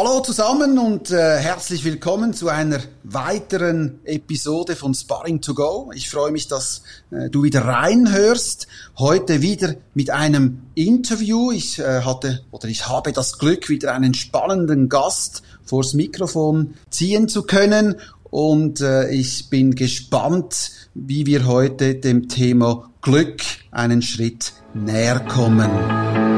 Hallo zusammen und äh, herzlich willkommen zu einer weiteren Episode von Sparring to Go. Ich freue mich, dass äh, du wieder reinhörst. Heute wieder mit einem Interview. Ich äh, hatte oder ich habe das Glück, wieder einen spannenden Gast vors Mikrofon ziehen zu können. Und äh, ich bin gespannt, wie wir heute dem Thema Glück einen Schritt näher kommen.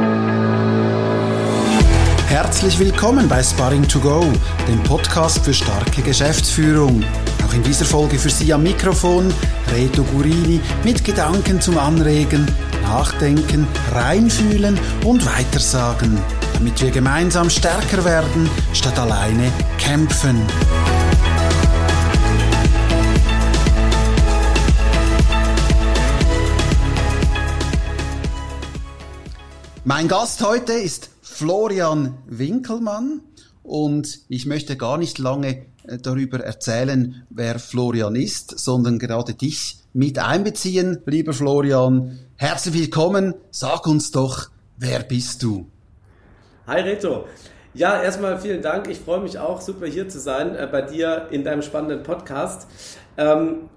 Herzlich willkommen bei Sparring to Go, dem Podcast für starke Geschäftsführung. Auch in dieser Folge für Sie am Mikrofon Reto Gurini mit Gedanken zum Anregen, Nachdenken, Reinfühlen und Weitersagen, damit wir gemeinsam stärker werden, statt alleine kämpfen. Mein Gast heute ist Florian Winkelmann und ich möchte gar nicht lange äh, darüber erzählen, wer Florian ist, sondern gerade dich mit einbeziehen, lieber Florian. Herzlich willkommen. Sag uns doch, wer bist du? Hi Reto. Ja, erstmal vielen Dank. Ich freue mich auch, super hier zu sein äh, bei dir in deinem spannenden Podcast. Ähm,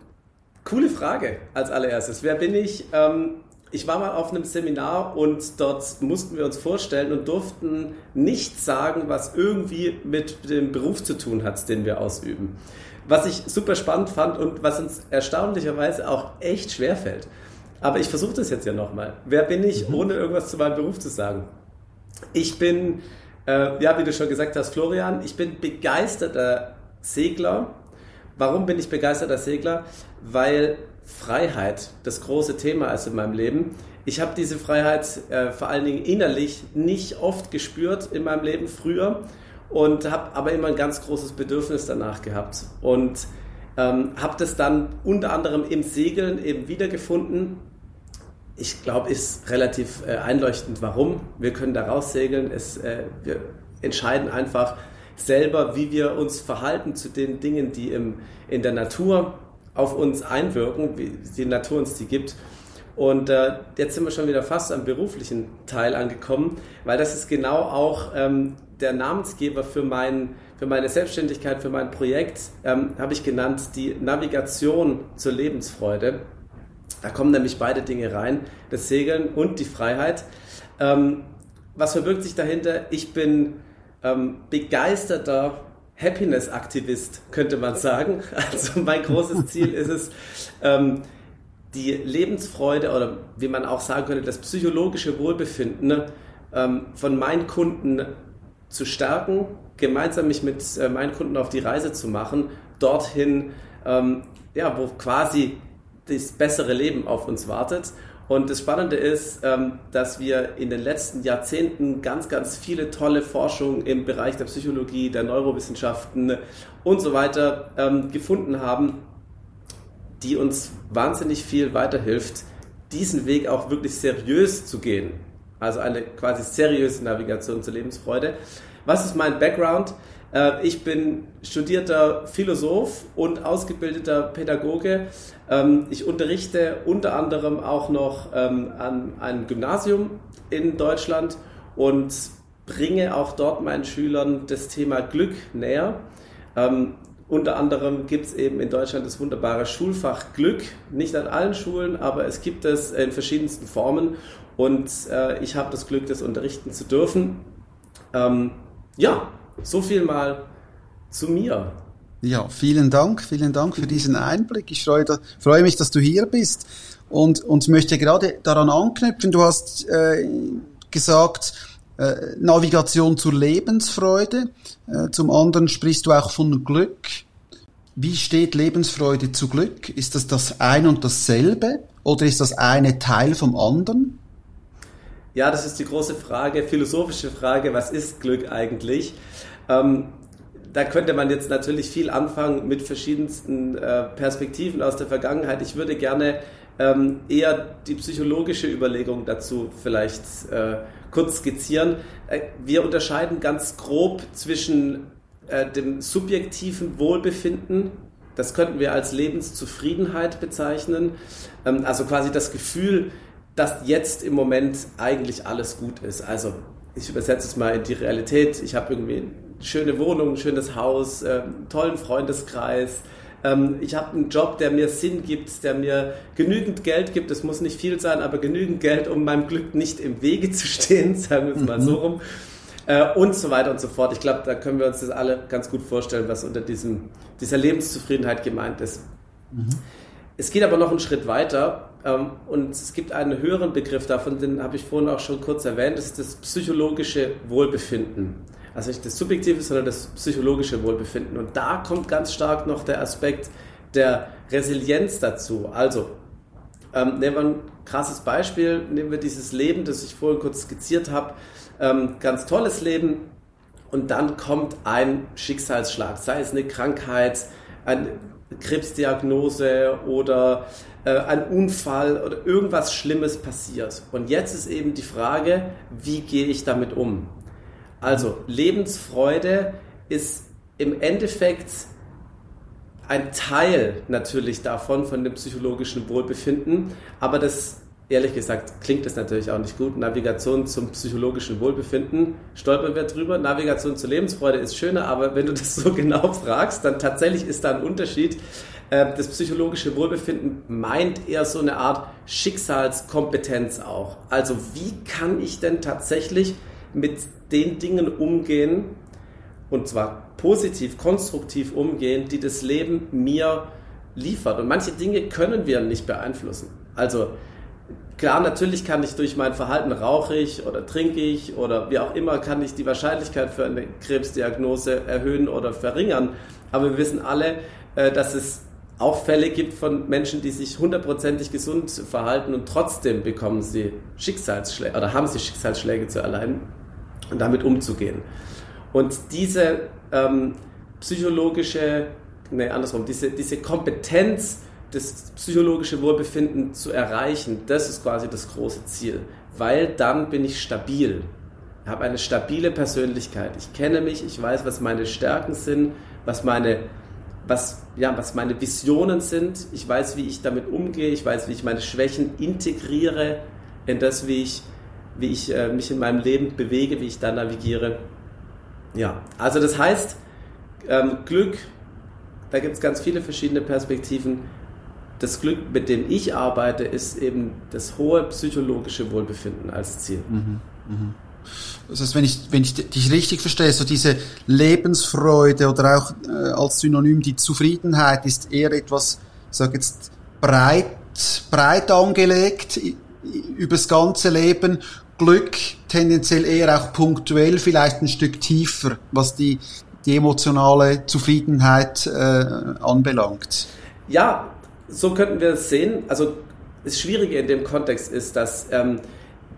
coole Frage als allererstes. Wer bin ich? Ähm, ich war mal auf einem Seminar und dort mussten wir uns vorstellen und durften nichts sagen, was irgendwie mit dem Beruf zu tun hat, den wir ausüben. Was ich super spannend fand und was uns erstaunlicherweise auch echt schwer fällt. Aber ich versuche das jetzt ja nochmal. Wer bin ich, mhm. ohne irgendwas zu meinem Beruf zu sagen? Ich bin, äh, ja, wie du schon gesagt hast, Florian, ich bin begeisterter Segler. Warum bin ich begeisterter Segler? Weil Freiheit das große Thema ist in meinem Leben. Ich habe diese Freiheit äh, vor allen Dingen innerlich nicht oft gespürt in meinem Leben früher und habe aber immer ein ganz großes Bedürfnis danach gehabt und ähm, habe das dann unter anderem im Segeln eben wiedergefunden. Ich glaube, ist relativ äh, einleuchtend, warum. Wir können da raussegeln. Es, äh, wir entscheiden einfach selber, wie wir uns verhalten zu den Dingen, die im, in der Natur auf uns einwirken, wie die Natur uns die gibt. Und äh, jetzt sind wir schon wieder fast am beruflichen Teil angekommen, weil das ist genau auch ähm, der Namensgeber für, mein, für meine Selbstständigkeit, für mein Projekt, ähm, habe ich genannt, die Navigation zur Lebensfreude. Da kommen nämlich beide Dinge rein, das Segeln und die Freiheit. Ähm, was verbirgt sich dahinter? Ich bin ähm, begeisterter Happiness-Aktivist, könnte man sagen. Also mein großes Ziel ist es, ähm, die Lebensfreude oder wie man auch sagen könnte, das psychologische Wohlbefinden ähm, von meinen Kunden zu stärken, gemeinsam mich mit äh, meinen Kunden auf die Reise zu machen, dorthin, ähm, ja, wo quasi das bessere Leben auf uns wartet und das Spannende ist, ähm, dass wir in den letzten Jahrzehnten ganz, ganz viele tolle Forschung im Bereich der Psychologie, der Neurowissenschaften und so weiter ähm, gefunden haben, die uns wahnsinnig viel weiterhilft, diesen Weg auch wirklich seriös zu gehen. Also eine quasi seriöse Navigation zur Lebensfreude. Was ist mein Background? Äh, ich bin studierter Philosoph und ausgebildeter Pädagoge. Ähm, ich unterrichte unter anderem auch noch ähm, an einem Gymnasium in Deutschland und bringe auch dort meinen Schülern das Thema Glück näher. Ähm, unter anderem gibt es eben in Deutschland das wunderbare Schulfach Glück. Nicht an allen Schulen, aber es gibt es in verschiedensten Formen. Und äh, ich habe das Glück, das unterrichten zu dürfen. Ähm, ja, so viel mal zu mir. Ja, vielen Dank, vielen Dank für diesen Einblick. Ich freue, freue mich, dass du hier bist und, und möchte gerade daran anknüpfen. Du hast äh, gesagt, äh, Navigation zur Lebensfreude. Äh, zum anderen sprichst du auch von Glück. Wie steht Lebensfreude zu Glück? Ist das das ein und dasselbe oder ist das eine Teil vom anderen? Ja, das ist die große Frage, philosophische Frage, was ist Glück eigentlich? Ähm, da könnte man jetzt natürlich viel anfangen mit verschiedensten äh, Perspektiven aus der Vergangenheit. Ich würde gerne ähm, eher die psychologische Überlegung dazu vielleicht äh, kurz skizzieren. Äh, wir unterscheiden ganz grob zwischen äh, dem subjektiven Wohlbefinden, das könnten wir als Lebenszufriedenheit bezeichnen, ähm, also quasi das Gefühl, dass jetzt im Moment eigentlich alles gut ist. Also ich übersetze es mal in die Realität. Ich habe irgendwie schöne Wohnung, schönes Haus, äh, tollen Freundeskreis. Ähm, ich habe einen Job, der mir Sinn gibt, der mir genügend Geld gibt. Es muss nicht viel sein, aber genügend Geld, um meinem Glück nicht im Wege zu stehen, sagen wir es mal mhm. so rum. Äh, und so weiter und so fort. Ich glaube, da können wir uns das alle ganz gut vorstellen, was unter diesem, dieser Lebenszufriedenheit gemeint ist. Mhm. Es geht aber noch einen Schritt weiter ähm, und es gibt einen höheren Begriff davon, den habe ich vorhin auch schon kurz erwähnt, das ist das psychologische Wohlbefinden. Also nicht das subjektive, sondern das psychologische Wohlbefinden. Und da kommt ganz stark noch der Aspekt der Resilienz dazu. Also, ähm, nehmen wir ein krasses Beispiel, nehmen wir dieses Leben, das ich vorhin kurz skizziert habe, ähm, ganz tolles Leben und dann kommt ein Schicksalsschlag, sei es eine Krankheit, eine Krebsdiagnose oder äh, ein Unfall oder irgendwas Schlimmes passiert. Und jetzt ist eben die Frage, wie gehe ich damit um? Also Lebensfreude ist im Endeffekt ein Teil natürlich davon, von dem psychologischen Wohlbefinden, aber das, ehrlich gesagt, klingt das natürlich auch nicht gut. Navigation zum psychologischen Wohlbefinden, stolpern wir drüber. Navigation zur Lebensfreude ist schöner, aber wenn du das so genau fragst, dann tatsächlich ist da ein Unterschied. Äh, das psychologische Wohlbefinden meint eher so eine Art Schicksalskompetenz auch. Also wie kann ich denn tatsächlich mit den Dingen umgehen, und zwar positiv, konstruktiv umgehen, die das Leben mir liefert. Und manche Dinge können wir nicht beeinflussen. Also klar, natürlich kann ich durch mein Verhalten rauche ich oder trinke ich oder wie auch immer, kann ich die Wahrscheinlichkeit für eine Krebsdiagnose erhöhen oder verringern. Aber wir wissen alle, äh, dass es auch Fälle gibt von Menschen, die sich hundertprozentig gesund verhalten und trotzdem bekommen sie Schicksalsschläge oder haben sie Schicksalsschläge zu erleiden und damit umzugehen. Und diese ähm, psychologische, nee, andersrum, diese, diese Kompetenz, das psychologische Wohlbefinden zu erreichen, das ist quasi das große Ziel. Weil dann bin ich stabil. Ich habe eine stabile Persönlichkeit. Ich kenne mich, ich weiß, was meine Stärken sind, was meine, was, ja, was meine Visionen sind. Ich weiß, wie ich damit umgehe. Ich weiß, wie ich meine Schwächen integriere in das, wie ich wie ich äh, mich in meinem Leben bewege, wie ich da navigiere. Ja, also das heißt, ähm, Glück, da gibt es ganz viele verschiedene Perspektiven. Das Glück, mit dem ich arbeite, ist eben das hohe psychologische Wohlbefinden als Ziel. Mhm, mh. Das heißt, wenn ich, wenn ich dich richtig verstehe, so diese Lebensfreude oder auch äh, als Synonym die Zufriedenheit ist eher etwas, ich sage jetzt, breit, breit angelegt übers ganze Leben Glück tendenziell eher auch punktuell, vielleicht ein Stück tiefer, was die, die emotionale Zufriedenheit äh, anbelangt. Ja, so könnten wir es sehen. Also das Schwierige in dem Kontext ist, dass ähm,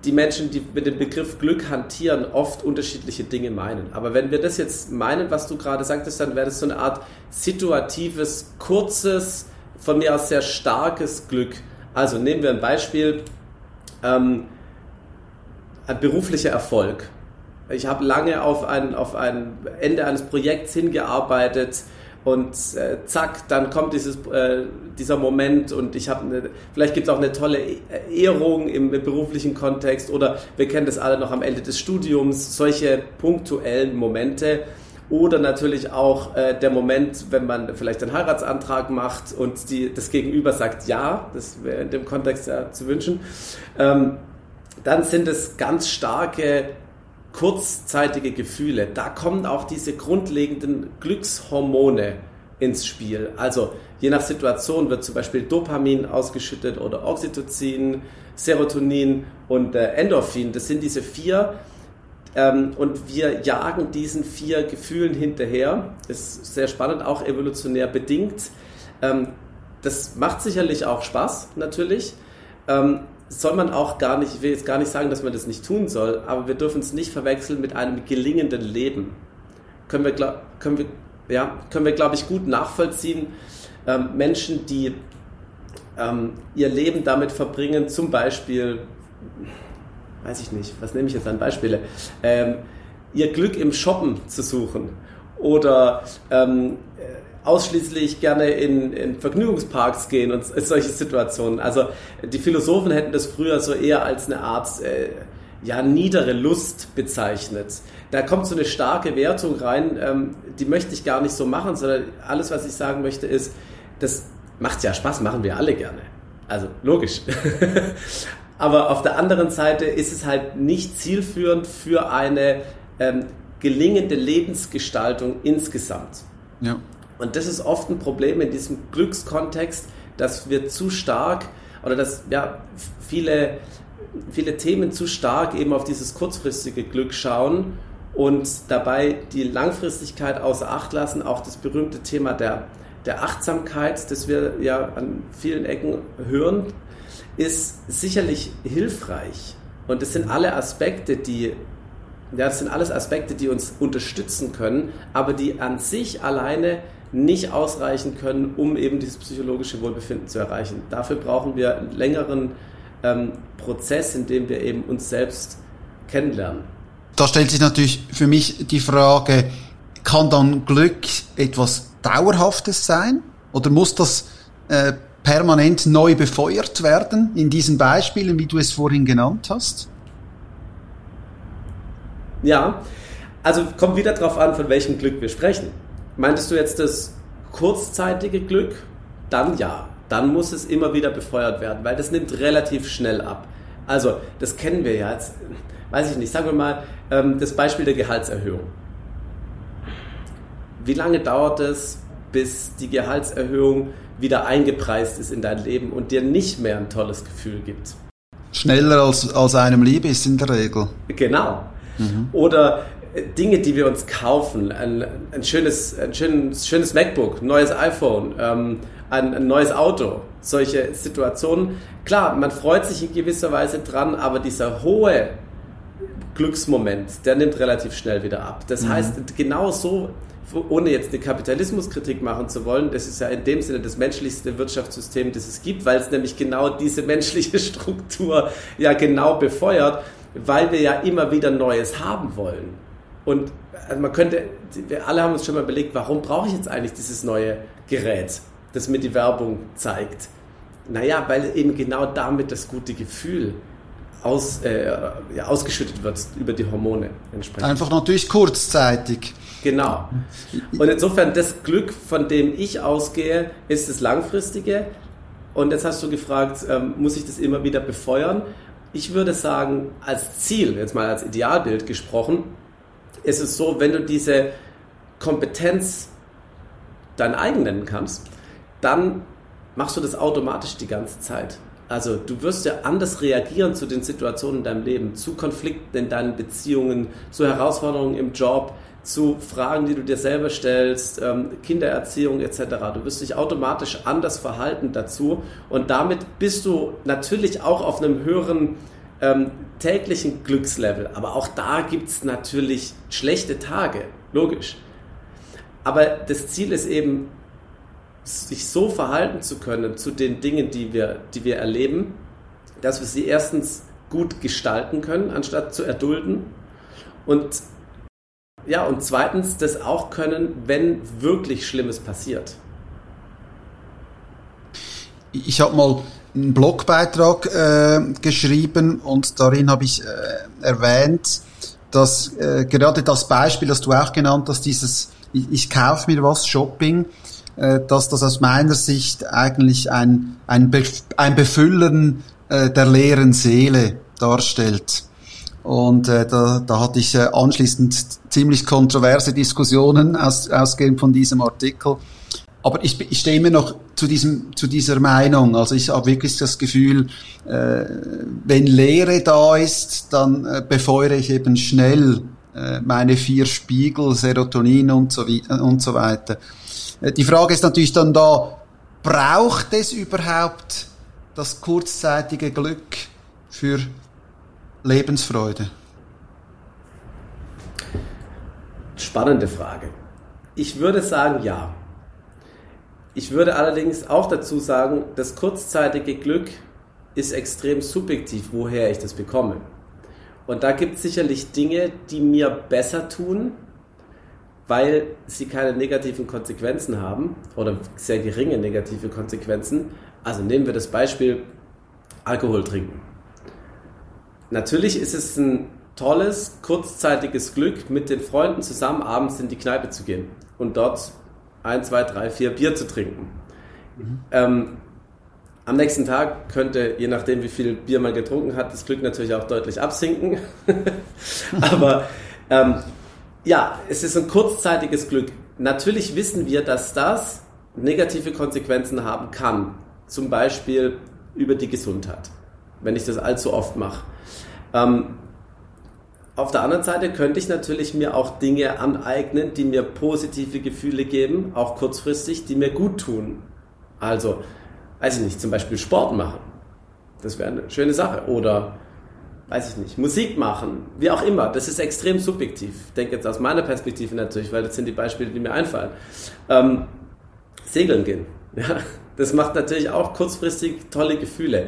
die Menschen, die mit dem Begriff Glück hantieren, oft unterschiedliche Dinge meinen. Aber wenn wir das jetzt meinen, was du gerade sagtest, dann wäre das so eine Art situatives, kurzes, von mir aus sehr starkes Glück. Also nehmen wir ein Beispiel. Ähm, ein beruflicher Erfolg. Ich habe lange auf ein, auf ein Ende eines Projekts hingearbeitet und äh, zack, dann kommt dieses, äh, dieser Moment und ich habe vielleicht gibt es auch eine tolle e-, Ehrung im, im, beruflichen Kontext oder wir kennen das alle noch am Ende des Studiums, solche punktuellen Momente. Oder natürlich auch äh, der Moment, wenn man vielleicht einen Heiratsantrag macht und die, das Gegenüber sagt ja, das wäre in dem Kontext ja zu wünschen. Ähm, dann sind es ganz starke kurzzeitige Gefühle. Da kommen auch diese grundlegenden Glückshormone ins Spiel. Also je nach Situation wird zum Beispiel Dopamin ausgeschüttet oder Oxytocin, Serotonin und äh, Endorphin. Das sind diese vier. Ähm, und wir jagen diesen vier Gefühlen hinterher. Ist sehr spannend, auch evolutionär bedingt. Ähm, das macht sicherlich auch Spaß, natürlich. Ähm, soll man auch gar nicht, ich will jetzt gar nicht sagen, dass man das nicht tun soll, aber wir dürfen es nicht verwechseln mit einem gelingenden Leben. Können wir, können wir, ja, können wir glaube ich, gut nachvollziehen. Ähm, Menschen, die ähm, ihr Leben damit verbringen, zum Beispiel, weiß ich nicht, was nehme ich jetzt an Beispiele, ähm, ihr Glück im Shoppen zu suchen oder ähm, ausschließlich gerne in, in Vergnügungsparks gehen und solche Situationen. Also die Philosophen hätten das früher so eher als eine Art äh, ja, niedere Lust bezeichnet. da kommt so eine starke Wertung rein, ähm, die möchte ich gar nicht so machen, sondern alles, was ich sagen möchte, ist, das macht ja Spaß, machen wir alle gerne. Also logisch. Aber auf der anderen Seite ist es halt nicht zielführend für eine ähm, gelingende Lebensgestaltung insgesamt. Ja. Und das ist oft ein Problem in diesem Glückskontext, dass wir zu stark oder dass ja, viele, viele Themen zu stark eben auf dieses kurzfristige Glück schauen und dabei die Langfristigkeit außer Acht lassen. Auch das berühmte Thema der, der Achtsamkeit, das wir ja an vielen Ecken hören, ist sicherlich hilfreich. Und das sind alle Aspekte, die ja, das sind alles Aspekte, die uns unterstützen können, aber die an sich alleine nicht ausreichen können, um eben dieses psychologische Wohlbefinden zu erreichen. Dafür brauchen wir einen längeren ähm, Prozess, in dem wir eben uns selbst kennenlernen. Da stellt sich natürlich für mich die Frage, kann dann Glück etwas Dauerhaftes sein? Oder muss das äh, permanent neu befeuert werden in diesen Beispielen, wie du es vorhin genannt hast? Ja, also kommt wieder darauf an, von welchem Glück wir sprechen. Meintest du jetzt das kurzzeitige Glück? Dann ja. Dann muss es immer wieder befeuert werden, weil das nimmt relativ schnell ab. Also, das kennen wir ja jetzt. Weiß ich nicht, sagen wir mal ähm, das Beispiel der Gehaltserhöhung. Wie lange dauert es, bis die Gehaltserhöhung wieder eingepreist ist in dein Leben und dir nicht mehr ein tolles Gefühl gibt? Schneller als, als einem lieb ist in der Regel. Genau. Mhm. Oder Dinge, die wir uns kaufen, ein, ein, schönes, ein schönes, schönes MacBook, ein neues iPhone, ähm, ein, ein, neues Auto, solche Situationen. Klar, man freut sich in gewisser Weise dran, aber dieser hohe Glücksmoment, der nimmt relativ schnell wieder ab. Das mhm. heißt, genau so, ohne jetzt eine Kapitalismuskritik machen zu wollen, das ist ja in dem Sinne das menschlichste Wirtschaftssystem, das es gibt, weil es nämlich genau diese menschliche Struktur ja genau befeuert weil wir ja immer wieder Neues haben wollen. Und also man könnte, wir alle haben uns schon mal überlegt, warum brauche ich jetzt eigentlich dieses neue Gerät, das mir die Werbung zeigt? Naja, weil eben genau damit das gute Gefühl aus, äh, ja, ausgeschüttet wird über die Hormone entsprechend. Einfach natürlich kurzzeitig. Genau. Und insofern das Glück, von dem ich ausgehe, ist das langfristige. Und jetzt hast du gefragt, ähm, muss ich das immer wieder befeuern? Ich würde sagen, als Ziel, jetzt mal als Idealbild gesprochen, ist es so, wenn du diese Kompetenz dein eigen nennen kannst, dann machst du das automatisch die ganze Zeit. Also du wirst ja anders reagieren zu den Situationen in deinem Leben, zu Konflikten in deinen Beziehungen, zu Herausforderungen im Job, zu Fragen, die du dir selber stellst, ähm, Kindererziehung etc. Du wirst dich automatisch anders verhalten dazu und damit bist du natürlich auch auf einem höheren ähm, täglichen Glückslevel. Aber auch da gibt es natürlich schlechte Tage, logisch. Aber das Ziel ist eben, sich so verhalten zu können zu den Dingen, die wir, die wir erleben, dass wir sie erstens gut gestalten können, anstatt zu erdulden. Und ja, und zweitens das auch können, wenn wirklich Schlimmes passiert. Ich habe mal einen Blogbeitrag äh, geschrieben und darin habe ich äh, erwähnt, dass äh, gerade das Beispiel, das du auch genannt hast, dieses ich, ich kaufe mir was, Shopping, äh, dass das aus meiner Sicht eigentlich ein, ein, Be ein Befüllen äh, der leeren Seele darstellt. Und äh, da, da hatte ich äh, anschließend ziemlich kontroverse Diskussionen aus, ausgehend von diesem Artikel. Aber ich, ich stehe immer noch zu, diesem, zu dieser Meinung. Also ich habe wirklich das Gefühl, äh, wenn Leere da ist, dann äh, befeuere ich eben schnell äh, meine vier Spiegel, Serotonin und so, und so weiter. Äh, die Frage ist natürlich dann da, braucht es überhaupt das kurzzeitige Glück für Lebensfreude? Spannende Frage. Ich würde sagen, ja. Ich würde allerdings auch dazu sagen, das kurzzeitige Glück ist extrem subjektiv, woher ich das bekomme. Und da gibt es sicherlich Dinge, die mir besser tun, weil sie keine negativen Konsequenzen haben oder sehr geringe negative Konsequenzen. Also nehmen wir das Beispiel Alkohol trinken. Natürlich ist es ein tolles, kurzzeitiges Glück, mit den Freunden zusammen abends in die Kneipe zu gehen und dort ein, zwei, drei, vier Bier zu trinken. Mhm. Ähm, am nächsten Tag könnte, je nachdem wie viel Bier man getrunken hat, das Glück natürlich auch deutlich absinken. Aber ähm, ja, es ist ein kurzzeitiges Glück. Natürlich wissen wir, dass das negative Konsequenzen haben kann. Zum Beispiel über die Gesundheit, wenn ich das allzu oft mache. Ähm, auf der anderen Seite könnte ich natürlich mir auch Dinge aneignen, die mir positive Gefühle geben, auch kurzfristig, die mir gut tun. Also, weiß ich nicht, zum Beispiel Sport machen. Das wäre eine schöne Sache. Oder, weiß ich nicht, Musik machen. Wie auch immer. Das ist extrem subjektiv. Ich denke jetzt aus meiner Perspektive natürlich, weil das sind die Beispiele, die mir einfallen. Ähm, segeln gehen. Ja, das macht natürlich auch kurzfristig tolle Gefühle.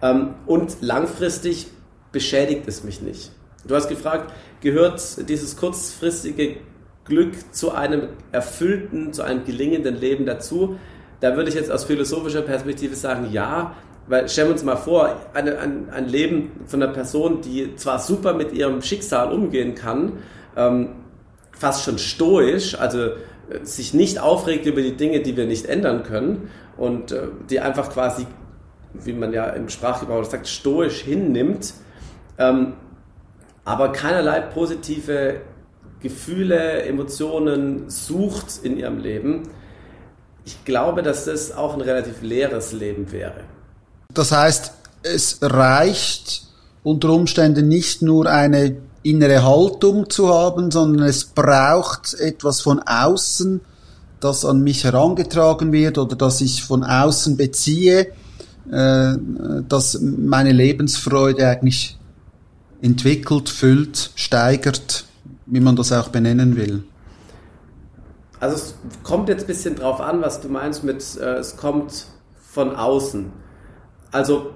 Ähm, und langfristig beschädigt es mich nicht. Du hast gefragt, gehört dieses kurzfristige Glück zu einem erfüllten, zu einem gelingenden Leben dazu? Da würde ich jetzt aus philosophischer Perspektive sagen, ja, weil stellen wir uns mal vor, eine, ein, ein Leben von einer Person, die zwar super mit ihrem Schicksal umgehen kann, ähm, fast schon stoisch, also äh, sich nicht aufregt über die Dinge, die wir nicht ändern können und äh, die einfach quasi, wie man ja im Sprachgebrauch sagt, stoisch hinnimmt, ähm, aber keinerlei positive Gefühle, Emotionen sucht in ihrem Leben, ich glaube, dass das auch ein relativ leeres Leben wäre. Das heißt, es reicht unter Umständen nicht nur eine innere Haltung zu haben, sondern es braucht etwas von außen, das an mich herangetragen wird oder das ich von außen beziehe, äh, das meine Lebensfreude eigentlich entwickelt, füllt, steigert, wie man das auch benennen will. Also es kommt jetzt ein bisschen drauf an, was du meinst mit, äh, es kommt von außen. Also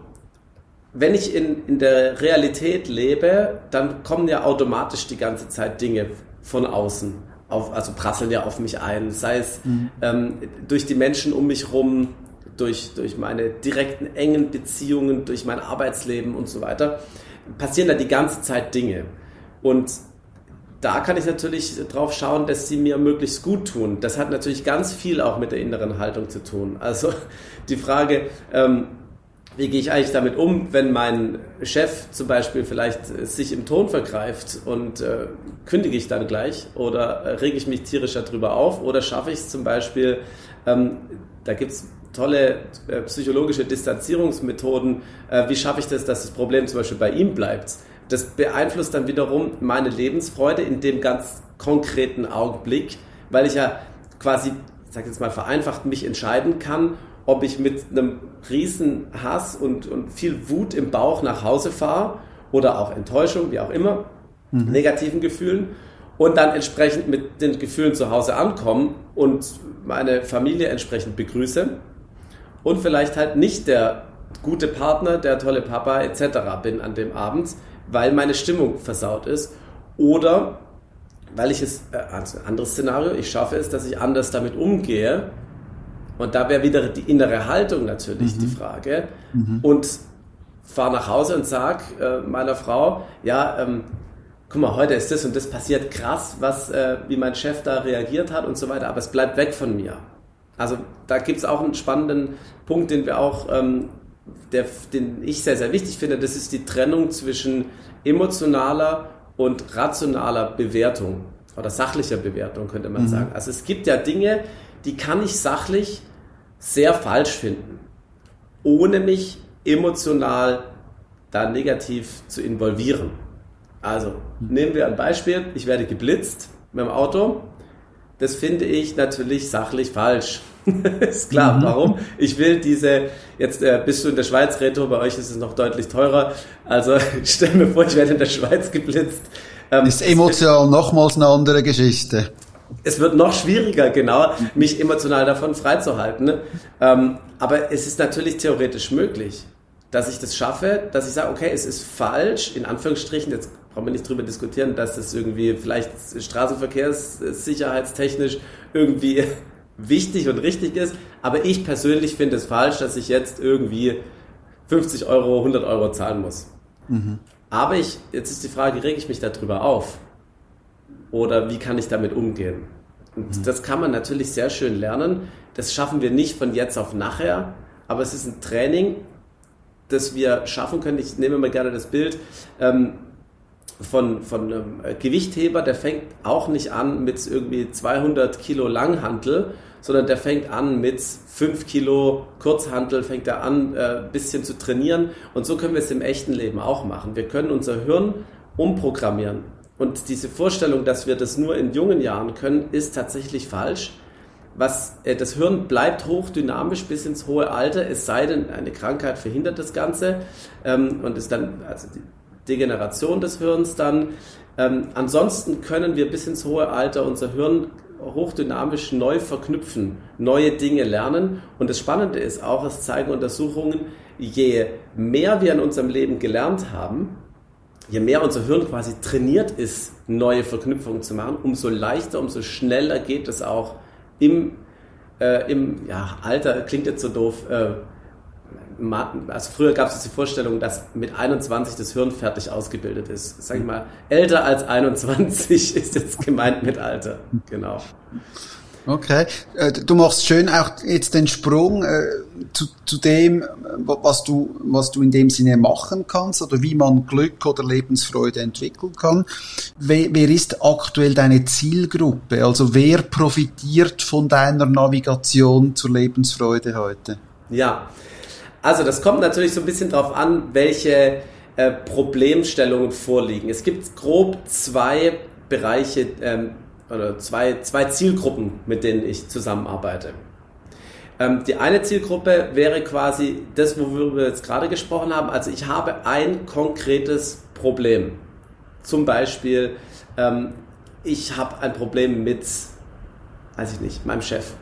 wenn ich in, in der Realität lebe, dann kommen ja automatisch die ganze Zeit Dinge von außen. Auf, also prasseln ja auf mich ein. Sei es mhm. ähm, durch die Menschen um mich rum, durch, durch meine direkten engen Beziehungen, durch mein Arbeitsleben und so weiter, passieren da die ganze Zeit Dinge. Und da kann ich natürlich drauf schauen, dass sie mir möglichst gut tun. Das hat natürlich ganz viel auch mit der inneren Haltung zu tun. Also die Frage, ähm, wie gehe ich eigentlich damit um, wenn mein Chef zum Beispiel vielleicht sich im Ton vergreift und äh, kündige ich dann gleich oder äh, rege ich mich tierisch darüber auf oder schaffe ich es zum Beispiel, ähm, da gibt es tolle äh, psychologische Distanzierungsmethoden, äh, wie schaffe ich das, dass das Problem zum Beispiel bei ihm bleibt? Das beeinflusst dann wiederum meine Lebensfreude in dem ganz konkreten Augenblick, weil ich ja quasi, ich sage jetzt mal vereinfacht, mich entscheiden kann, ob ich mit einem riesen Hass und, und viel Wut im Bauch nach Hause fahre oder auch Enttäuschung, wie auch immer, mhm. negativen Gefühlen und dann entsprechend mit den Gefühlen zu Hause ankommen und meine Familie entsprechend begrüße und vielleicht halt nicht der gute Partner, der tolle Papa etc. bin an dem Abend, weil meine Stimmung versaut ist oder weil ich es, also ein anderes Szenario, ich schaffe es, dass ich anders damit umgehe. Und da wäre wieder die innere Haltung natürlich mhm. die Frage. Mhm. Und fahre nach Hause und sage äh, meiner Frau, ja, ähm, guck mal, heute ist das und das passiert krass, was, äh, wie mein Chef da reagiert hat und so weiter, aber es bleibt weg von mir. Also da gibt es auch einen spannenden Punkt, den wir auch ähm, der, den ich sehr, sehr wichtig finde, das ist die Trennung zwischen emotionaler und rationaler Bewertung oder sachlicher Bewertung, könnte man mhm. sagen. Also es gibt ja Dinge, die kann ich sachlich sehr falsch finden, ohne mich emotional da negativ zu involvieren. Also nehmen wir ein Beispiel, ich werde geblitzt mit dem Auto. Das finde ich natürlich sachlich falsch. ist klar, mhm. warum? Ich will diese, jetzt äh, bist du in der Schweiz, Reto, bei euch ist es noch deutlich teurer. Also stell mir vor, ich werde in der Schweiz geblitzt. Ähm, ist emotional nochmals eine andere Geschichte. Es wird noch schwieriger, genau, mich emotional davon freizuhalten. Ne? Ähm, aber es ist natürlich theoretisch möglich, dass ich das schaffe, dass ich sage, okay, es ist falsch, in Anführungsstrichen, jetzt brauchen wir nicht drüber diskutieren, dass es irgendwie vielleicht straßenverkehrssicherheitstechnisch irgendwie wichtig und richtig ist. Aber ich persönlich finde es falsch, dass ich jetzt irgendwie 50 Euro, 100 Euro zahlen muss. Mhm. Aber ich, jetzt ist die Frage, rege ich mich darüber auf? Oder wie kann ich damit umgehen? Und mhm. das kann man natürlich sehr schön lernen. Das schaffen wir nicht von jetzt auf nachher, aber es ist ein Training, das wir schaffen können. Ich nehme mal gerne das Bild ähm, von, von einem Gewichtheber, der fängt auch nicht an mit irgendwie 200 Kilo Langhantel, sondern der fängt an mit 5 Kilo Kurzhantel, fängt er an, ein äh, bisschen zu trainieren. Und so können wir es im echten Leben auch machen. Wir können unser Hirn umprogrammieren. Und diese Vorstellung, dass wir das nur in jungen Jahren können, ist tatsächlich falsch. Was, äh, das Hirn bleibt hochdynamisch bis ins hohe Alter, es sei denn, eine Krankheit verhindert das Ganze ähm, und ist dann also die Degeneration des Hirns dann. Ähm, ansonsten können wir bis ins hohe Alter unser Hirn hochdynamisch neu verknüpfen, neue Dinge lernen. Und das Spannende ist auch, es zeigen Untersuchungen, je mehr wir in unserem Leben gelernt haben, je mehr unser Hirn quasi trainiert ist, neue Verknüpfungen zu machen, umso leichter, umso schneller geht es auch im, äh, im ja, Alter, klingt jetzt so doof, äh, also früher gab es die Vorstellung, dass mit 21 das Hirn fertig ausgebildet ist. Sag ich mal, älter als 21 ist jetzt gemeint mit Alter. Genau. Okay. Äh, du machst schön auch jetzt den Sprung äh, zu, zu dem, was du, was du in dem Sinne machen kannst oder wie man Glück oder Lebensfreude entwickeln kann. Wer, wer ist aktuell deine Zielgruppe? Also wer profitiert von deiner Navigation zur Lebensfreude heute? Ja, also das kommt natürlich so ein bisschen darauf an, welche äh, Problemstellungen vorliegen. Es gibt grob zwei Bereiche, ähm, oder zwei, zwei Zielgruppen, mit denen ich zusammenarbeite. Ähm, die eine Zielgruppe wäre quasi das, worüber wir jetzt gerade gesprochen haben. Also ich habe ein konkretes Problem. Zum Beispiel, ähm, ich habe ein Problem mit, weiß ich nicht, meinem Chef.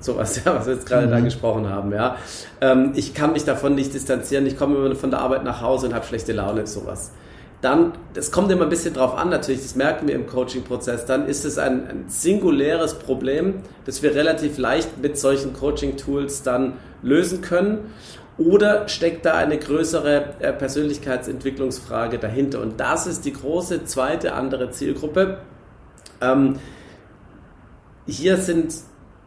Sowas, ja, was wir jetzt gerade mhm. da gesprochen haben, ja. Ähm, ich kann mich davon nicht distanzieren, ich komme immer von der Arbeit nach Hause und habe schlechte Laune, sowas dann, das kommt immer ein bisschen drauf an, natürlich, das merken wir im Coaching-Prozess, dann ist es ein, ein, singuläres Problem, das wir relativ leicht mit solchen Coaching-Tools dann lösen können. Oder steckt da eine größere äh, Persönlichkeitsentwicklungsfrage dahinter? Und das ist die große zweite andere Zielgruppe. Ähm, hier sind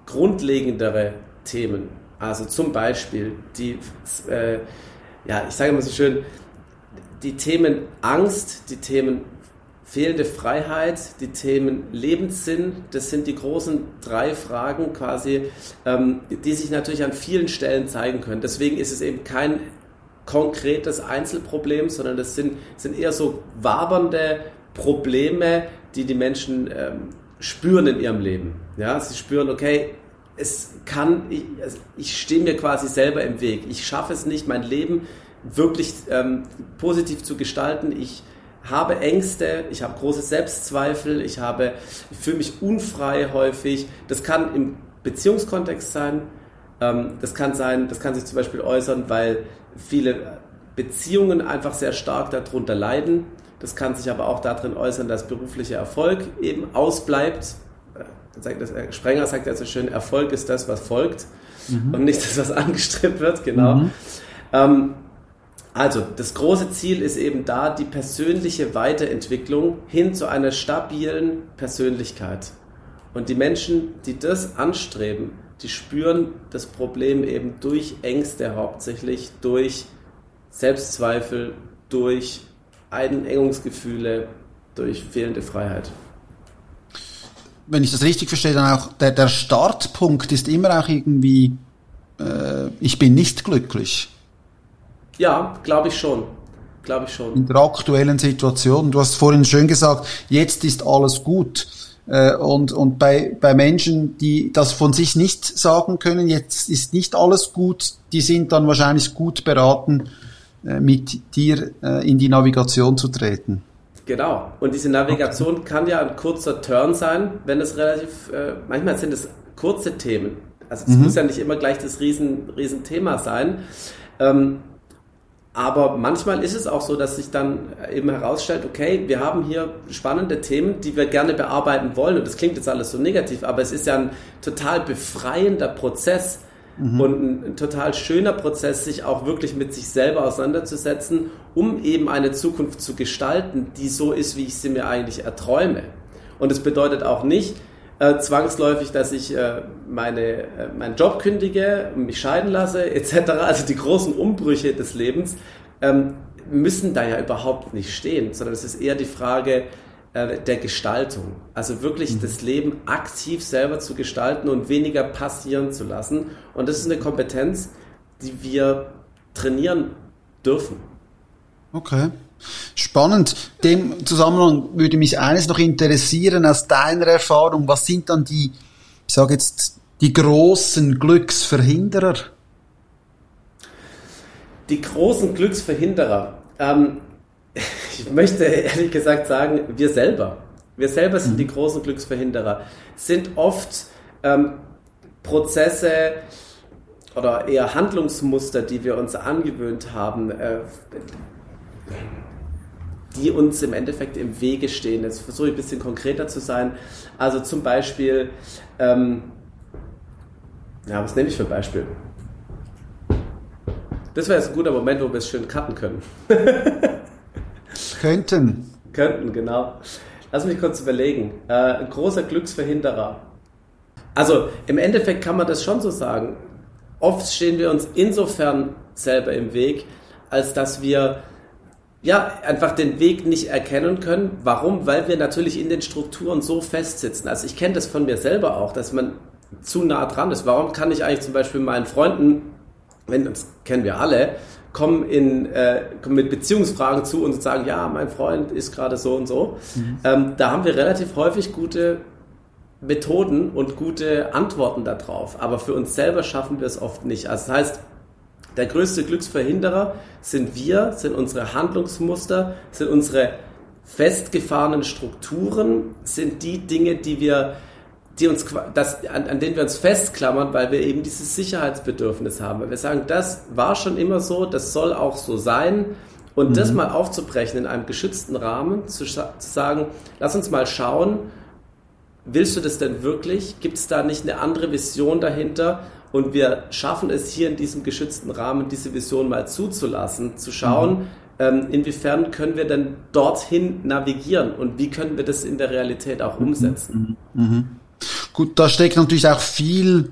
grundlegendere Themen. Also zum Beispiel die, äh, ja, ich sage immer so schön, die Themen Angst, die Themen fehlende Freiheit, die Themen Lebenssinn, das sind die großen drei Fragen quasi, ähm, die sich natürlich an vielen Stellen zeigen können. Deswegen ist es eben kein konkretes Einzelproblem, sondern das sind, sind eher so wabernde Probleme, die die Menschen ähm, spüren in ihrem Leben. Ja, sie spüren, okay, es kann, ich, ich stehe mir quasi selber im Weg. Ich schaffe es nicht, mein Leben wirklich ähm, positiv zu gestalten. Ich habe Ängste, ich habe große Selbstzweifel, ich habe, ich fühle mich unfrei häufig. Das kann im Beziehungskontext sein. Ähm, das kann sein, das kann sich zum Beispiel äußern, weil viele Beziehungen einfach sehr stark darunter leiden. Das kann sich aber auch darin äußern, dass beruflicher Erfolg eben ausbleibt. Äh, das, äh, Sprenger sagt ja so schön, Erfolg ist das, was folgt mhm. und nicht das, was angestrebt wird, genau. Mhm. Ähm, also, das große Ziel ist eben da die persönliche Weiterentwicklung hin zu einer stabilen Persönlichkeit. Und die Menschen, die das anstreben, die spüren das Problem eben durch Ängste hauptsächlich, durch Selbstzweifel, durch Einengungsgefühle, durch fehlende Freiheit. Wenn ich das richtig verstehe, dann auch der, der Startpunkt ist immer auch irgendwie, äh, ich bin nicht glücklich. Ja, glaube ich schon. Glaube ich schon. In der aktuellen Situation. Du hast vorhin schön gesagt, jetzt ist alles gut. Äh, und, und bei, bei Menschen, die das von sich nicht sagen können, jetzt ist nicht alles gut, die sind dann wahrscheinlich gut beraten, äh, mit dir äh, in die Navigation zu treten. Genau. Und diese Navigation kann ja ein kurzer Turn sein, wenn es relativ, manchmal sind es kurze Themen. Also es mhm. muss ja nicht immer gleich das riesen, riesen Thema sein. Ähm, aber manchmal ist es auch so, dass sich dann eben herausstellt, okay, wir haben hier spannende Themen, die wir gerne bearbeiten wollen. Und das klingt jetzt alles so negativ, aber es ist ja ein total befreiender Prozess, mhm. und ein, ein, total schöner Prozess, sich auch wirklich mit sich selber auseinanderzusetzen, um eben eine Zukunft zu gestalten, die so ist, wie ich sie mir eigentlich erträume. Und es bedeutet auch nicht äh, zwangsläufig, dass ich äh, meine, äh, meinen Job kündige, mich scheiden lasse, etc. Also die großen Umbrüche des Lebens ähm, müssen da ja überhaupt nicht stehen, sondern es ist eher die Frage, äh, der Gestaltung. Also wirklich mhm. das Leben aktiv selber zu gestalten und weniger passieren zu lassen. Und das ist eine Kompetenz, die wir trainieren dürfen. Okay. Spannend. Dem Zusammenhang würde mich eines noch interessieren aus deiner Erfahrung. Was sind dann die, ich sage jetzt, die großen Glücksverhinderer? Die großen Glücksverhinderer. Ähm, ich möchte ehrlich gesagt sagen, wir selber. Wir selber sind die mhm. großen Glücksverhinderer. Sind oft ähm, Prozesse oder eher Handlungsmuster, die wir uns angewöhnt haben, äh, die uns im Endeffekt im Wege stehen. Jetzt versuche ich ein bisschen konkreter zu sein. Also zum Beispiel, ähm, ja, was nehme ich für ein Beispiel? Das wäre jetzt ein guter Moment, wo wir es schön cutten können. Könnten. Könnten, genau. Lass mich kurz überlegen. Äh, ein großer Glücksverhinderer. Also im Endeffekt kann man das schon so sagen. Oft stehen wir uns insofern selber im Weg, als dass wir ja, einfach den Weg nicht erkennen können. Warum? Weil wir natürlich in den Strukturen so festsitzen. Also ich kenne das von mir selber auch, dass man zu nah dran ist. Warum kann ich eigentlich zum Beispiel meinen Freunden, wenn das kennen wir alle, kommen, in, äh, kommen mit Beziehungsfragen zu und sagen, ja, mein Freund ist gerade so und so. Mhm. Ähm, da haben wir relativ häufig gute Methoden und gute Antworten darauf. Aber für uns selber schaffen wir es oft nicht. Also das heißt, der größte Glücksverhinderer sind wir, sind unsere Handlungsmuster, sind unsere festgefahrenen Strukturen, sind die Dinge, die wir, die uns, das, an, an denen wir uns festklammern, weil wir eben dieses Sicherheitsbedürfnis haben. Weil wir sagen, das war schon immer so, das soll auch so sein. Und mhm. das mal aufzubrechen in einem geschützten Rahmen, zu, zu sagen, lass uns mal schauen, willst du das denn wirklich? Gibt es da nicht eine andere Vision dahinter? Und wir schaffen es hier in diesem geschützten Rahmen, diese Vision mal zuzulassen, zu schauen, mhm. ähm, inwiefern können wir denn dorthin navigieren und wie können wir das in der Realität auch mhm. umsetzen. Mhm. Gut, da steckt natürlich auch viel,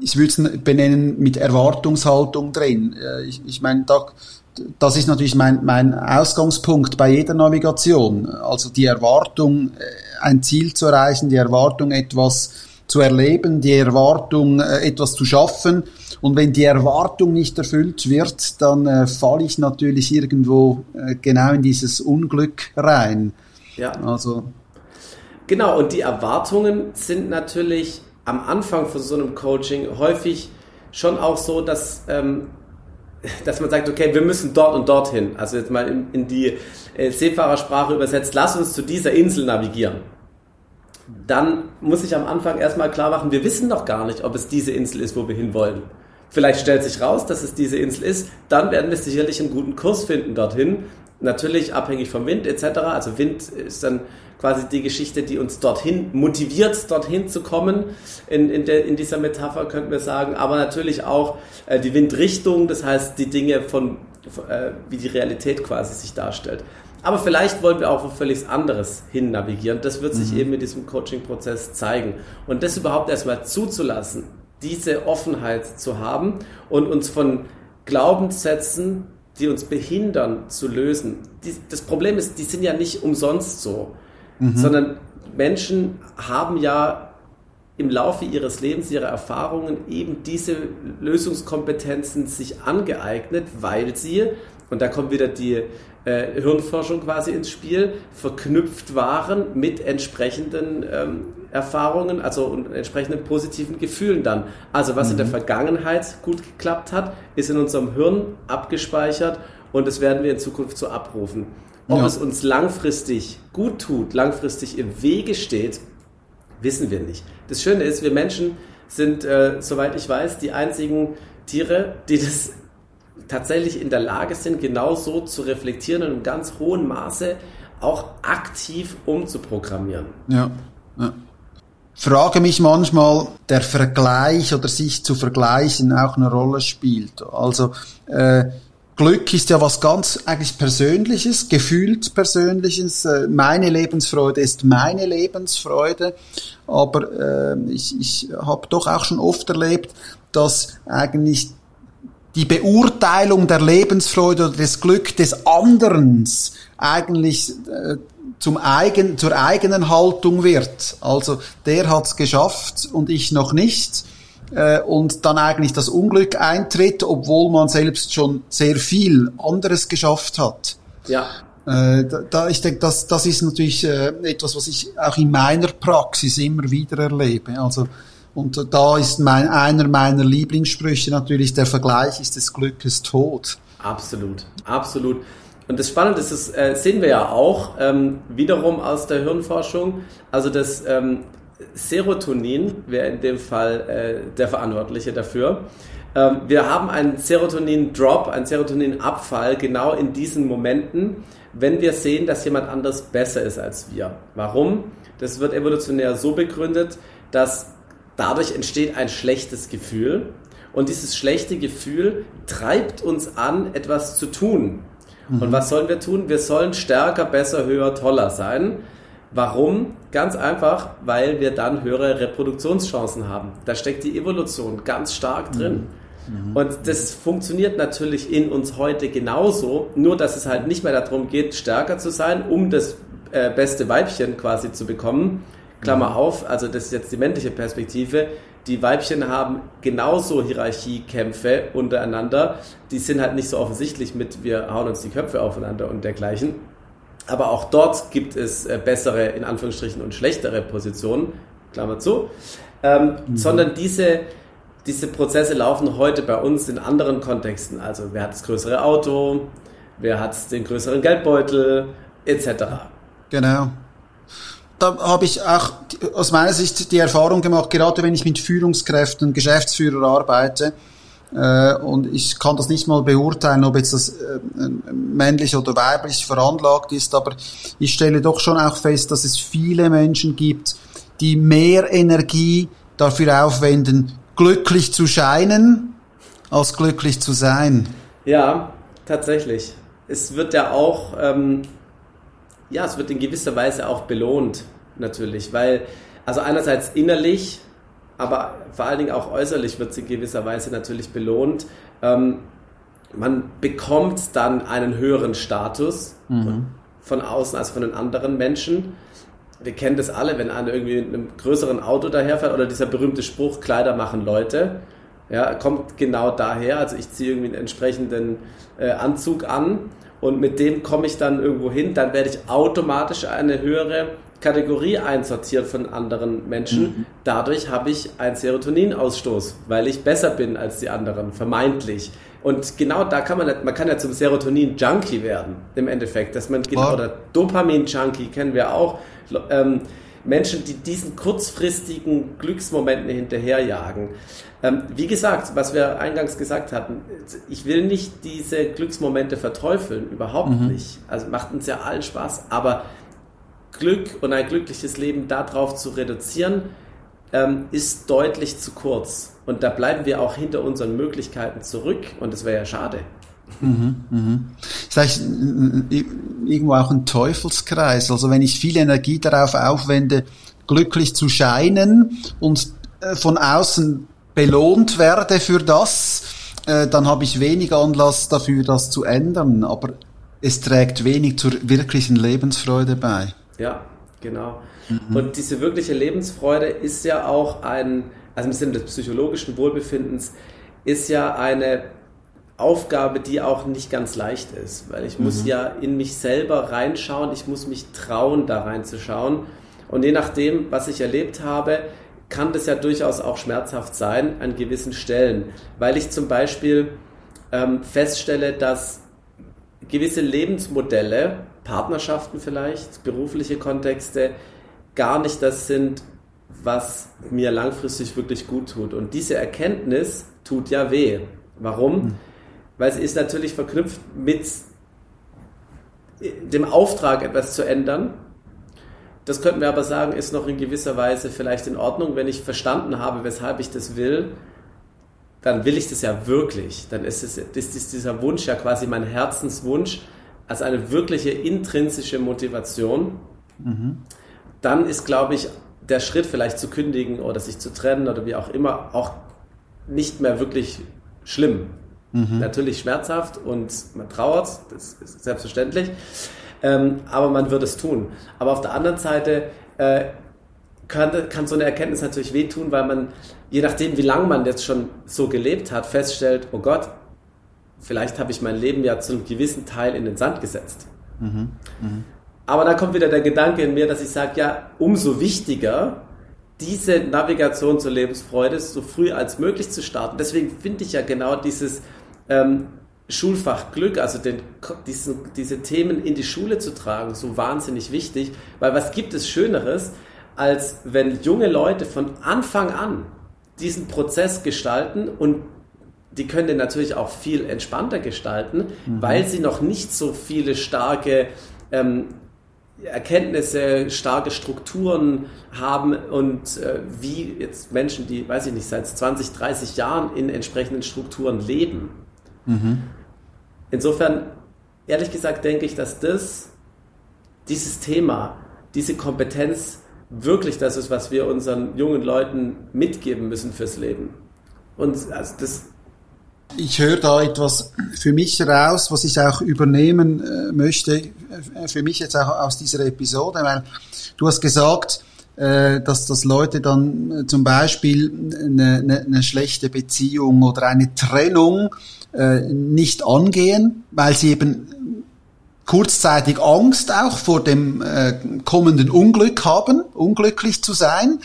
ich würde es benennen, mit Erwartungshaltung drin. Äh, ich, ich meine, da, das ist natürlich mein, mein Ausgangspunkt bei jeder Navigation. Also die Erwartung, äh, ein Ziel zu erreichen, die Erwartung, etwas zu erleben, die Erwartung, äh, etwas zu schaffen. Und wenn die Erwartung nicht erfüllt wird, dann äh, falle ich natürlich irgendwo äh, genau in dieses Unglück rein. Ja. Also. Genau, und die Erwartungen sind natürlich am Anfang von so einem Coaching häufig schon auch so, dass, ähm, dass man sagt, okay, wir müssen dort und dorthin. Also jetzt mal in, in die äh, Seefahrersprache übersetzt, lass uns zu dieser Insel navigieren dann muss ich am Anfang erstmal klar machen, wir wissen noch gar nicht, ob es diese Insel ist, wo wir hinwollen. Vielleicht stellt sich raus, dass es diese Insel ist, dann werden wir sicherlich einen guten Kurs finden dorthin. Natürlich abhängig vom Wind etc. Also Wind ist dann quasi die Geschichte, die uns dorthin motiviert, dorthin zu kommen. In, in, der, in dieser Metapher könnten wir sagen, aber natürlich auch äh, die Windrichtung, das heißt die Dinge von, äh, wie die Realität quasi sich darstellt. Aber vielleicht wollen wir auch wo völlig anderes hin navigieren. Das wird sich mhm. eben in diesem Coaching-Prozess zeigen. Und das überhaupt erstmal zuzulassen, diese Offenheit zu haben und uns von Glaubenssätzen, die uns behindern, zu lösen. Die, das Problem ist, die sind ja nicht umsonst so, mhm. sondern Menschen haben ja im Laufe ihres Lebens, ihrer Erfahrungen eben diese Lösungskompetenzen sich angeeignet, weil sie, und da kommt wieder die äh, Hirnforschung quasi ins Spiel, verknüpft waren mit entsprechenden ähm, Erfahrungen, also und entsprechenden positiven Gefühlen dann. Also was mhm. in der mhm. Vergangenheit gut geklappt hat, ist in unserem Hirn abgespeichert und das werden wir in Zukunft so abrufen. Ob ja. es uns langfristig gut tut, langfristig im Wege steht, wissen wir nicht. Das Schöne ist, wir Menschen sind, äh, soweit ich weiß, die einzigen Tiere, die das tatsächlich in der Lage sind, genau so zu reflektieren und im ganz hohen Maße auch aktiv umzuprogrammieren. Ja, ja. frage mich manchmal, der Vergleich oder sich zu vergleichen auch eine Rolle spielt. Also äh, Glück ist ja was ganz eigentlich Persönliches, gefühlt Persönliches. Äh, meine Lebensfreude ist meine Lebensfreude. Aber äh, ich, ich habe doch auch schon oft erlebt, dass eigentlich die Beurteilung der Lebensfreude oder des Glück des anderen eigentlich äh, zum eigen, zur eigenen Haltung wird. Also der hat's geschafft und ich noch nicht äh, und dann eigentlich das Unglück eintritt, obwohl man selbst schon sehr viel anderes geschafft hat. Ja. Äh, da, ich denke, das, das ist natürlich äh, etwas, was ich auch in meiner Praxis immer wieder erlebe. Also und da ist mein, einer meiner Lieblingssprüche natürlich, der Vergleich ist des Glückes Tod. Absolut, absolut. Und das Spannende ist, das äh, sehen wir ja auch ähm, wiederum aus der Hirnforschung. Also das ähm, Serotonin wäre in dem Fall äh, der Verantwortliche dafür. Ähm, wir haben einen Serotonin-Drop, einen Serotonin-Abfall genau in diesen Momenten, wenn wir sehen, dass jemand anders besser ist als wir. Warum? Das wird evolutionär so begründet, dass dadurch entsteht ein schlechtes Gefühl. Und dieses schlechte Gefühl treibt uns an, etwas zu tun. Mhm. Und was sollen wir tun? Wir sollen stärker, besser, höher, toller sein. Warum? Ganz einfach, weil wir dann höhere Reproduktionschancen haben. Da steckt die Evolution ganz stark drin. Mhm. mhm. Und das funktioniert natürlich in uns heute genauso, nur dass es halt nicht mehr darum geht, stärker zu sein, um das äh, beste Weibchen quasi zu bekommen. Klammer mhm. auf, also das ist jetzt die männliche Perspektive. Die Weibchen haben genauso Hierarchiekämpfe untereinander. Die sind halt nicht so offensichtlich mit, wir hauen uns die Köpfe aufeinander und dergleichen. Aber auch dort gibt es äh, bessere, in Anführungsstrichen, und schlechtere Positionen, Klammer zu, ähm, mhm. sondern diese, diese Prozesse laufen heute bei uns in anderen Kontexten. Also wer hat das größere Auto, wer hat den größeren Geldbeutel, etc. Genau. Da habe ich auch aus meiner Sicht die Erfahrung gemacht, gerade wenn ich mit Führungskräften, Geschäftsführern arbeite, äh, und ich kann das nicht mal beurteilen, ob jetzt das äh, männlich oder weiblich veranlagt ist, aber ich stelle doch schon auch fest, dass es viele Menschen gibt, die mehr Energie dafür aufwenden, glücklich zu scheinen, als glücklich zu sein. Ja, tatsächlich. Es wird ja auch, ähm, ja, es wird in gewisser Weise auch belohnt, natürlich, weil, also einerseits innerlich aber vor allen Dingen auch äußerlich wird sie in gewisser Weise natürlich belohnt. Ähm, man bekommt dann einen höheren Status mhm. von außen als von den anderen Menschen. Wir kennen das alle, wenn einer irgendwie in einem größeren Auto daherfährt oder dieser berühmte Spruch, Kleider machen Leute. Ja, kommt genau daher. Also ich ziehe irgendwie einen entsprechenden äh, Anzug an und mit dem komme ich dann irgendwo hin, dann werde ich automatisch eine höhere Kategorie einsortiert von anderen Menschen. Mhm. Dadurch habe ich einen Serotoninausstoß, weil ich besser bin als die anderen, vermeintlich. Und genau da kann man, man kann ja zum Serotonin-Junkie werden, im Endeffekt. Dass man, genau, oder Dopamin-Junkie kennen wir auch. Ähm, Menschen, die diesen kurzfristigen Glücksmomenten hinterherjagen. Ähm, wie gesagt, was wir eingangs gesagt hatten, ich will nicht diese Glücksmomente verteufeln, überhaupt mhm. nicht. Also macht uns ja allen Spaß, aber Glück und ein glückliches Leben darauf zu reduzieren, ähm, ist deutlich zu kurz. Und da bleiben wir auch hinter unseren Möglichkeiten zurück und das wäre ja schade. Mhm, mhm. Das ist irgendwo auch ein Teufelskreis. Also wenn ich viel Energie darauf aufwende, glücklich zu scheinen und äh, von außen belohnt werde für das, äh, dann habe ich wenig Anlass dafür, das zu ändern. Aber es trägt wenig zur wirklichen Lebensfreude bei. Ja, genau. Mhm. Und diese wirkliche Lebensfreude ist ja auch ein, also im Sinne des psychologischen Wohlbefindens, ist ja eine Aufgabe, die auch nicht ganz leicht ist, weil ich mhm. muss ja in mich selber reinschauen, ich muss mich trauen, da reinzuschauen. Und je nachdem, was ich erlebt habe, kann das ja durchaus auch schmerzhaft sein an gewissen Stellen, weil ich zum Beispiel ähm, feststelle, dass gewisse Lebensmodelle Partnerschaften vielleicht, berufliche Kontexte, gar nicht das sind, was mir langfristig wirklich gut tut. Und diese Erkenntnis tut ja weh. Warum? Mhm. Weil sie ist natürlich verknüpft mit dem Auftrag, etwas zu ändern. Das könnten wir aber sagen, ist noch in gewisser Weise vielleicht in Ordnung, wenn ich verstanden habe, weshalb ich das will, dann will ich das ja wirklich. Dann ist, es, ist dieser Wunsch ja quasi mein Herzenswunsch als eine wirkliche intrinsische Motivation. Mhm. Dann ist, glaube ich, der Schritt vielleicht zu kündigen oder sich zu trennen oder wie auch immer auch nicht mehr wirklich schlimm. Mhm. Natürlich schmerzhaft und man trauert, das ist selbstverständlich, ähm, aber man wird es tun. Aber auf der anderen Seite äh, kann, kann so eine Erkenntnis natürlich wehtun, weil man, je nachdem, wie lange man jetzt schon so gelebt hat, feststellt, oh Gott, vielleicht habe ich mein Leben ja zu einem gewissen Teil in den Sand gesetzt. Mhm. Mhm. Aber da kommt wieder der Gedanke in mir, dass ich sage, ja, umso wichtiger, diese Navigation zur Lebensfreude so früh als möglich zu starten. Deswegen finde ich ja genau dieses ähm, Schulfach Glück, also den, diesen, diese Themen in die Schule zu tragen, so wahnsinnig wichtig, weil was gibt es Schöneres, als wenn junge Leute von Anfang an diesen Prozess gestalten und die können den natürlich auch viel entspannter gestalten, mhm. weil sie noch nicht so viele starke ähm, Erkenntnisse, starke Strukturen haben und äh, wie jetzt Menschen, die, weiß ich nicht, seit 20, 30 Jahren in entsprechenden Strukturen leben. Mhm. Insofern, ehrlich gesagt, denke ich, dass das, dieses Thema, diese Kompetenz wirklich das ist, was wir unseren jungen Leuten mitgeben müssen fürs Leben. Und also das ich höre da etwas für mich raus, was ich auch übernehmen äh, möchte, äh, für mich jetzt auch aus dieser Episode, weil du hast gesagt, äh, dass, dass Leute dann zum Beispiel eine, eine, eine schlechte Beziehung oder eine Trennung nicht angehen, weil sie eben kurzzeitig Angst auch vor dem kommenden Unglück haben, unglücklich zu sein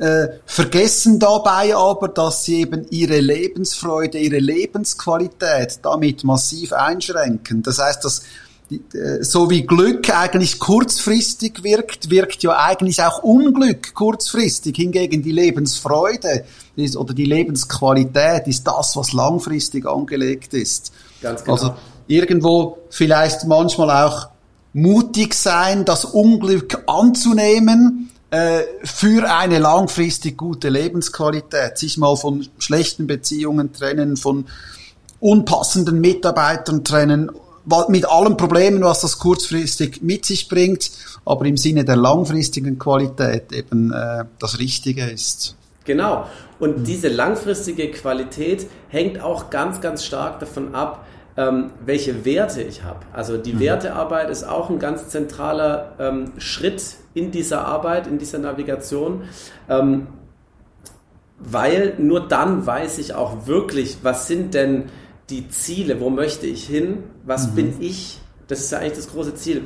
äh, vergessen dabei aber, dass sie eben ihre Lebensfreude, ihre Lebensqualität damit massiv einschränken. Das heißt, dass äh, so wie Glück eigentlich kurzfristig wirkt, wirkt ja eigentlich auch Unglück kurzfristig. Hingegen die Lebensfreude ist, oder die Lebensqualität ist das, was langfristig angelegt ist. Ganz genau. Also irgendwo vielleicht manchmal auch mutig sein, das Unglück anzunehmen, äh, für eine langfristig gute Lebensqualität, sich mal von schlechten Beziehungen trennen, von unpassenden Mitarbeitern trennen, mit allen Problemen, was das kurzfristig mit sich bringt, aber im Sinne der langfristigen Qualität eben äh, das Richtige ist. Genau. Und diese langfristige Qualität hängt auch ganz, ganz stark davon ab, ähm, welche Werte ich habe. Also die mhm. Wertearbeit ist auch ein ganz zentraler ähm, Schritt in dieser Arbeit, in dieser Navigation. Ähm, weil nur dann weiß ich auch wirklich, was sind denn die Ziele, wo möchte ich hin, was mhm. bin ich, das ist ja eigentlich das große Ziel,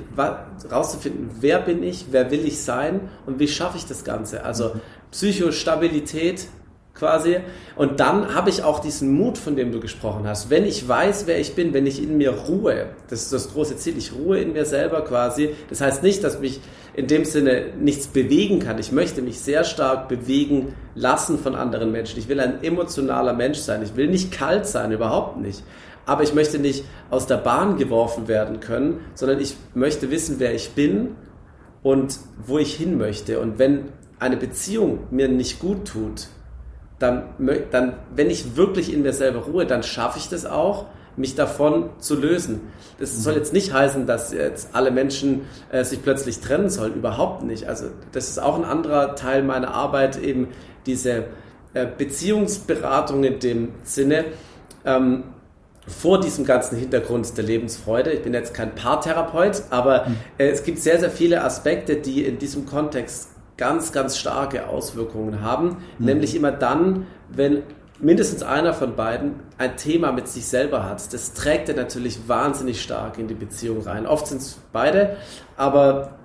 rauszufinden, wer bin ich, wer will ich sein und wie schaffe ich das Ganze. Also mhm. Psychostabilität quasi. Und dann habe ich auch diesen Mut, von dem du gesprochen hast. Wenn ich weiß, wer ich bin, wenn ich in mir ruhe, das ist das große Ziel, ich ruhe in mir selber quasi. Das heißt nicht, dass mich in dem Sinne nichts bewegen kann. Ich möchte mich sehr stark bewegen lassen von anderen Menschen. Ich will ein emotionaler Mensch sein. Ich will nicht kalt sein, überhaupt nicht. Aber ich möchte nicht aus der Bahn geworfen werden können, sondern ich möchte wissen, wer ich bin und wo ich hin möchte. Und wenn eine Beziehung mir nicht gut tut, dann, dann, wenn ich wirklich in mir selber ruhe, dann schaffe ich das auch, mich davon zu lösen. Das mhm. soll jetzt nicht heißen, dass jetzt alle Menschen äh, sich plötzlich trennen sollen, überhaupt nicht. Also das ist auch ein anderer Teil meiner Arbeit, eben diese äh, Beziehungsberatung in dem Sinne. Ähm, vor diesem ganzen Hintergrund der Lebensfreude. Ich bin jetzt kein Paartherapeut, aber mhm. äh, es gibt sehr, sehr viele Aspekte, die in diesem Kontext ganz, ganz starke Auswirkungen haben. Mhm. Nämlich immer dann, wenn mindestens einer von beiden ein Thema mit sich selber hat. Das trägt er natürlich wahnsinnig stark in die Beziehung rein. Oft sind es beide, aber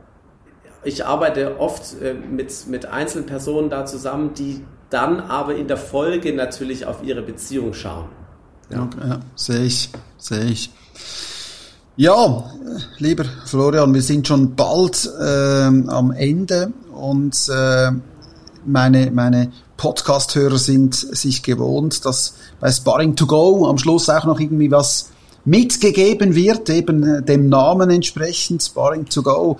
ich arbeite oft äh, mit, mit einzelnen Personen da zusammen, die dann aber in der Folge natürlich auf ihre Beziehung schauen. Ja, okay, ja sehe ich, sehe ich. Ja, lieber Florian, wir sind schon bald äh, am Ende und äh, meine, meine Podcast-Hörer sind sich gewohnt, dass bei Sparring to Go am Schluss auch noch irgendwie was mitgegeben wird, eben äh, dem Namen entsprechend, Sparring to Go.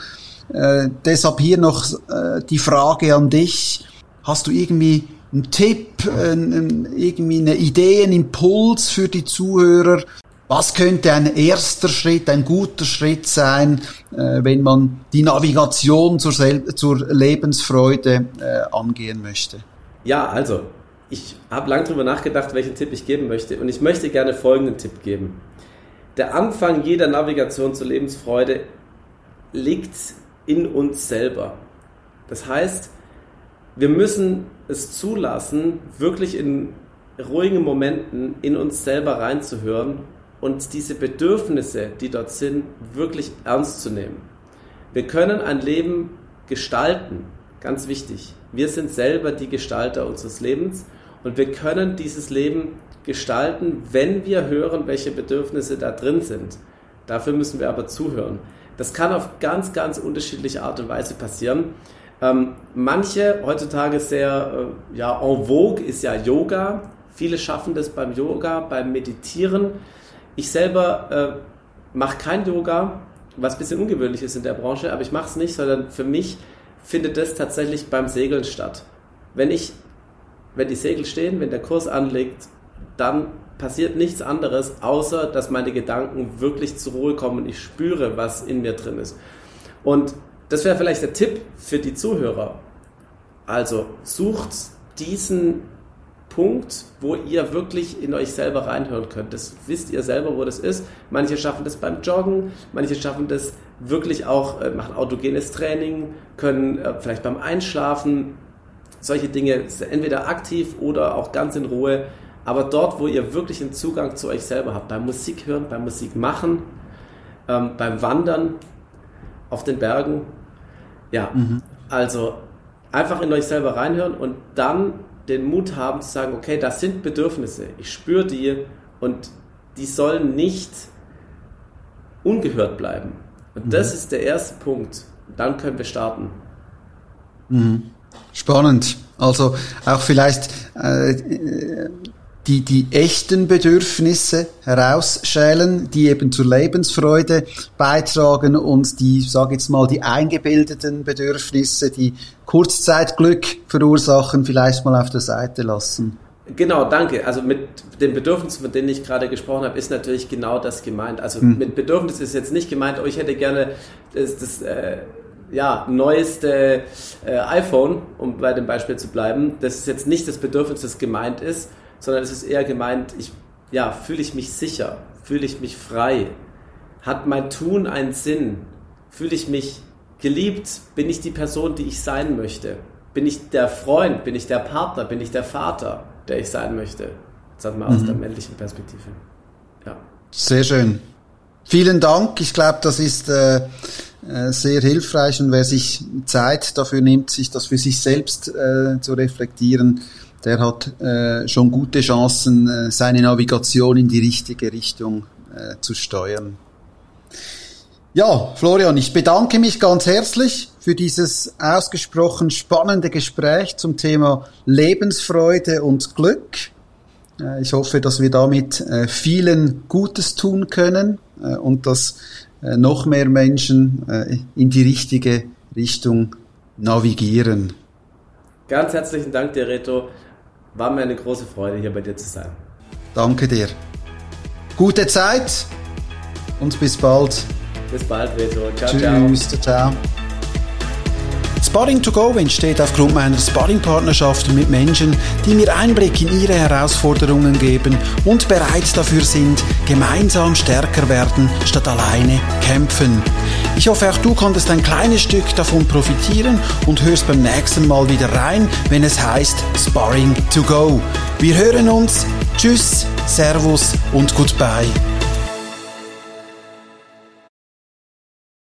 Äh, deshalb hier noch äh, die Frage an dich. Hast du irgendwie einen Tipp, ein, irgendwie eine Idee, einen Impuls für die Zuhörer? Was könnte ein erster Schritt, ein guter Schritt sein, äh, wenn man die Navigation zur, zur Lebensfreude äh, angehen möchte? Ja, also ich habe lange darüber nachgedacht, welchen Tipp ich geben möchte und ich möchte gerne folgenden Tipp geben. Der Anfang jeder Navigation zur Lebensfreude liegt in uns selber. Das heißt, wir müssen es zulassen, wirklich in ruhigen Momenten in uns selber reinzuhören und diese Bedürfnisse, die dort sind, wirklich ernst zu nehmen. Wir können ein Leben gestalten, ganz wichtig. Wir sind selber die Gestalter unseres Lebens und wir können dieses Leben gestalten, wenn wir hören, welche Bedürfnisse da drin sind. Dafür müssen wir aber zuhören. Das kann auf ganz, ganz unterschiedliche Art und Weise passieren. Ähm, manche heutzutage sehr äh, ja, en vogue ist ja Yoga. Viele schaffen das beim Yoga, beim Meditieren. Ich selber äh, mache kein Yoga, was ein bisschen ungewöhnlich ist in der Branche, aber ich mache es nicht, sondern für mich findet das tatsächlich beim Segeln statt. Wenn ich, wenn die Segel stehen, wenn der Kurs anlegt, dann passiert nichts anderes, außer dass meine Gedanken wirklich zur Ruhe kommen und ich spüre, was in mir drin ist. Und das wäre vielleicht der Tipp für die Zuhörer. Also sucht diesen Punkt, wo ihr wirklich in euch selber reinhören könnt. Das wisst ihr selber, wo das ist. Manche schaffen das beim Joggen, manche schaffen das wirklich auch, äh, machen autogenes Training, können äh, vielleicht beim Einschlafen solche Dinge entweder aktiv oder auch ganz in Ruhe. Aber dort, wo ihr wirklich einen Zugang zu euch selber habt, beim Musik hören, beim Musik machen, ähm, beim Wandern auf den Bergen, ja, mhm. also einfach in euch selber reinhören und dann den Mut haben zu sagen, okay, das sind Bedürfnisse, ich spüre die und die sollen nicht ungehört bleiben. Und mhm. das ist der erste Punkt. Dann können wir starten. Mhm. Spannend. Also auch vielleicht äh, die, die echten Bedürfnisse herausschälen, die eben zur Lebensfreude beitragen und die, sage jetzt mal, die eingebildeten Bedürfnisse, die Kurzzeitglück verursachen, vielleicht mal auf der Seite lassen. Genau, danke. Also mit den Bedürfnissen, von denen ich gerade gesprochen habe, ist natürlich genau das gemeint. Also hm. mit Bedürfnis ist jetzt nicht gemeint, oh, ich hätte gerne das, das äh, ja, neueste äh, iPhone, um bei dem Beispiel zu bleiben. Das ist jetzt nicht das Bedürfnis, das gemeint ist, sondern es ist eher gemeint, ich, ja, fühle ich mich sicher, fühle ich mich frei, hat mein Tun einen Sinn, fühle ich mich geliebt, bin ich die Person, die ich sein möchte, bin ich der Freund, bin ich der Partner, bin ich der Vater, der ich sein möchte. Sagen wir mhm. aus der männlichen Perspektive. Ja. Sehr schön. Vielen Dank. Ich glaube, das ist äh, äh, sehr hilfreich und wer sich Zeit dafür nimmt, sich das für sich selbst äh, zu reflektieren, der hat äh, schon gute Chancen, äh, seine Navigation in die richtige Richtung äh, zu steuern. Ja, Florian, ich bedanke mich ganz herzlich für dieses ausgesprochen spannende Gespräch zum Thema Lebensfreude und Glück. Äh, ich hoffe, dass wir damit äh, vielen Gutes tun können äh, und dass noch mehr Menschen in die richtige Richtung navigieren. Ganz herzlichen Dank dir, Reto. War mir eine große Freude, hier bei dir zu sein. Danke dir. Gute Zeit und bis bald. Bis bald, Reto. Ciao, Tschüss, ciao. ciao. Sparring to Go entsteht aufgrund meiner Sparring-Partnerschaften mit Menschen, die mir Einblick in ihre Herausforderungen geben und bereit dafür sind, gemeinsam stärker werden, statt alleine kämpfen. Ich hoffe, auch du konntest ein kleines Stück davon profitieren und hörst beim nächsten Mal wieder rein, wenn es heißt Sparring to Go. Wir hören uns. Tschüss, Servus und Goodbye.